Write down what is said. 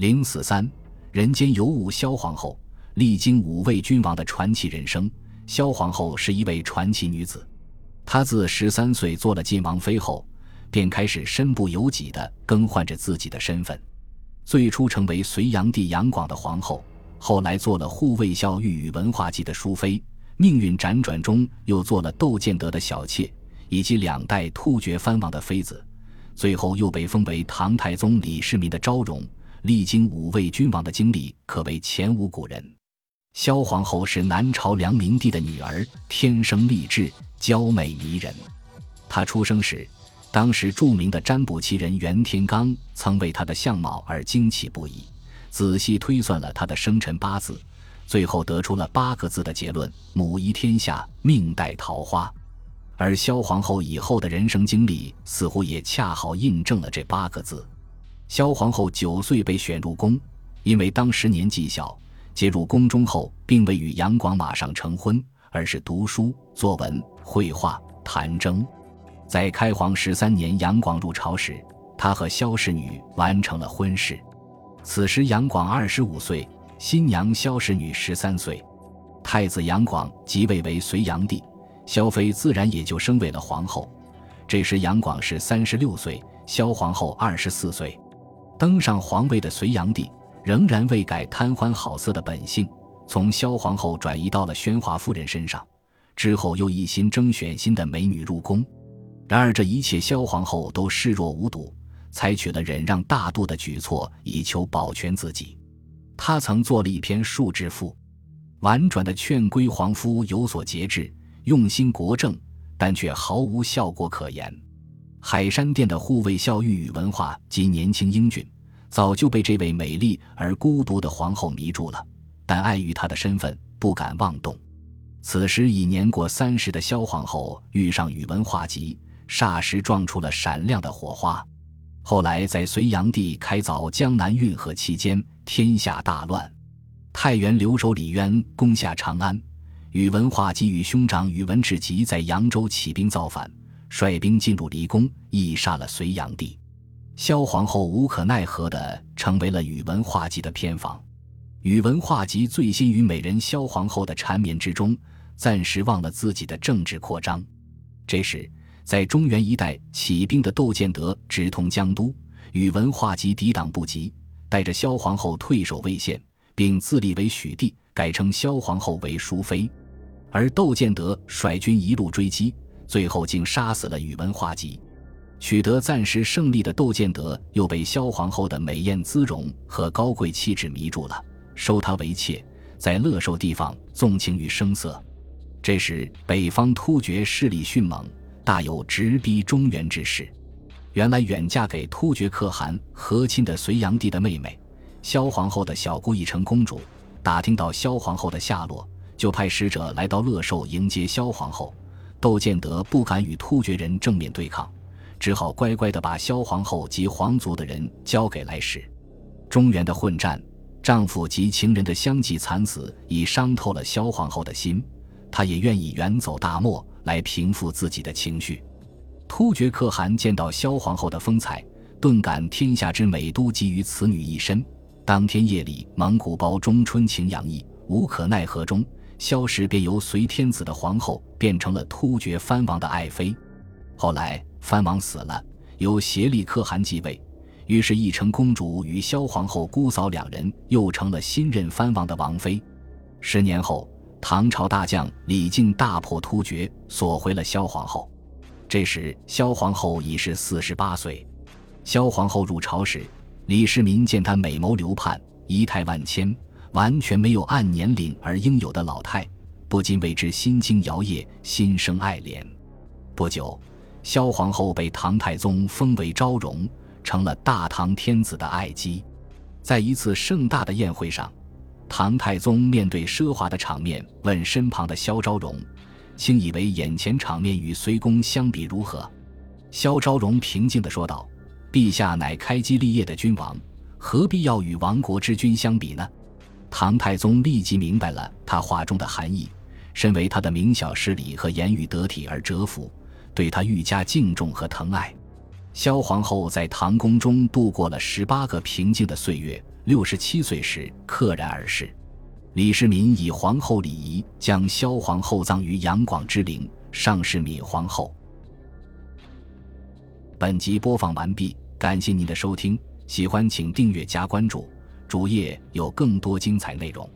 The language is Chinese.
零四三，人间尤物萧皇后，历经五位君王的传奇人生。萧皇后是一位传奇女子，她自十三岁做了晋王妃后，便开始身不由己的更换着自己的身份。最初成为隋炀帝杨广的皇后，后来做了护卫校御宇文化及的淑妃，命运辗转中又做了窦建德的小妾，以及两代突厥藩王的妃子，最后又被封为唐太宗李世民的昭容。历经五位君王的经历可谓前无古人。萧皇后是南朝梁明帝的女儿，天生丽质，娇美迷人。她出生时，当时著名的占卜奇人袁天罡曾为她的相貌而惊奇不已，仔细推算了她的生辰八字，最后得出了八个字的结论：母仪天下，命带桃花。而萧皇后以后的人生经历似乎也恰好印证了这八个字。萧皇后九岁被选入宫，因为当时年纪小，接入宫中后并未与杨广马上成婚，而是读书、作文、绘画、弹筝。在开皇十三年，杨广入朝时，他和萧氏女完成了婚事。此时杨广二十五岁，新娘萧氏女十三岁。太子杨广即位为隋炀帝，萧妃自然也就升为了皇后。这时杨广是三十六岁，萧皇后二十四岁。登上皇位的隋炀帝仍然未改贪欢好色的本性，从萧皇后转移到了宣华夫人身上，之后又一心征选新的美女入宫。然而这一切萧皇后都视若无睹，采取了忍让大度的举措以求保全自己。她曾做了一篇述之赋，婉转的劝归皇夫有所节制，用心国政，但却毫无效果可言。海山殿的护卫校御宇文化及年轻英俊，早就被这位美丽而孤独的皇后迷住了，但碍于她的身份，不敢妄动。此时已年过三十的萧皇后遇上宇文化及，霎时撞出了闪亮的火花。后来在隋炀帝开凿江南运河期间，天下大乱，太原留守李渊攻下长安，宇文化及与兄长宇文智及在扬州起兵造反。率兵进入离宫，缢杀了隋炀帝。萧皇后无可奈何地成为了宇文化及的偏房。宇文化及醉心于美人萧皇后的缠绵之中，暂时忘了自己的政治扩张。这时，在中原一带起兵的窦建德直通江都，宇文化及抵挡不及，带着萧皇后退守魏县，并自立为许帝，改称萧皇后为淑妃。而窦建德率军一路追击。最后竟杀死了宇文化及，取得暂时胜利的窦建德又被萧皇后的美艳姿容和高贵气质迷住了，收她为妾，在乐寿地方纵情于声色。这时北方突厥势力迅猛，大有直逼中原之势。原来远嫁给突厥可汗和亲的隋炀帝的妹妹萧皇后的小姑义成公主，打听到萧皇后的下落，就派使者来到乐寿迎接萧皇后。窦建德不敢与突厥人正面对抗，只好乖乖地把萧皇后及皇族的人交给来使。中原的混战，丈夫及情人的相继惨死，已伤透了萧皇后的心。她也愿意远走大漠来平复自己的情绪。突厥可汗见到萧皇后的风采，顿感天下之美都集于此女一身。当天夜里，蒙古包中春情洋溢，无可奈何中。萧氏便由隋天子的皇后变成了突厥藩王的爱妃，后来藩王死了，由协力可汗继位，于是义成公主与萧皇后姑嫂两人又成了新任藩王的王妃。十年后，唐朝大将李靖大破突厥，索回了萧皇后。这时，萧皇后已是四十八岁。萧皇后入朝时，李世民见她美眸流盼，仪态万千。完全没有按年龄而应有的老态，不禁为之心惊摇曳，心生爱怜。不久，萧皇后被唐太宗封为昭容，成了大唐天子的爱姬。在一次盛大的宴会上，唐太宗面对奢华的场面，问身旁的萧昭容：“卿以为眼前场面与隋宫相比如何？”萧昭容平静地说道：“陛下乃开基立业的君王，何必要与亡国之君相比呢？”唐太宗立即明白了他话中的含义，身为他的明晓事理和言语得体而折服，对他愈加敬重和疼爱。萧皇后在唐宫中度过了十八个平静的岁月，六十七岁时溘然而逝。李世民以皇后礼仪将萧皇后葬于杨广之陵，上谥敏皇后。本集播放完毕，感谢您的收听，喜欢请订阅加关注，主页有更多精彩内容。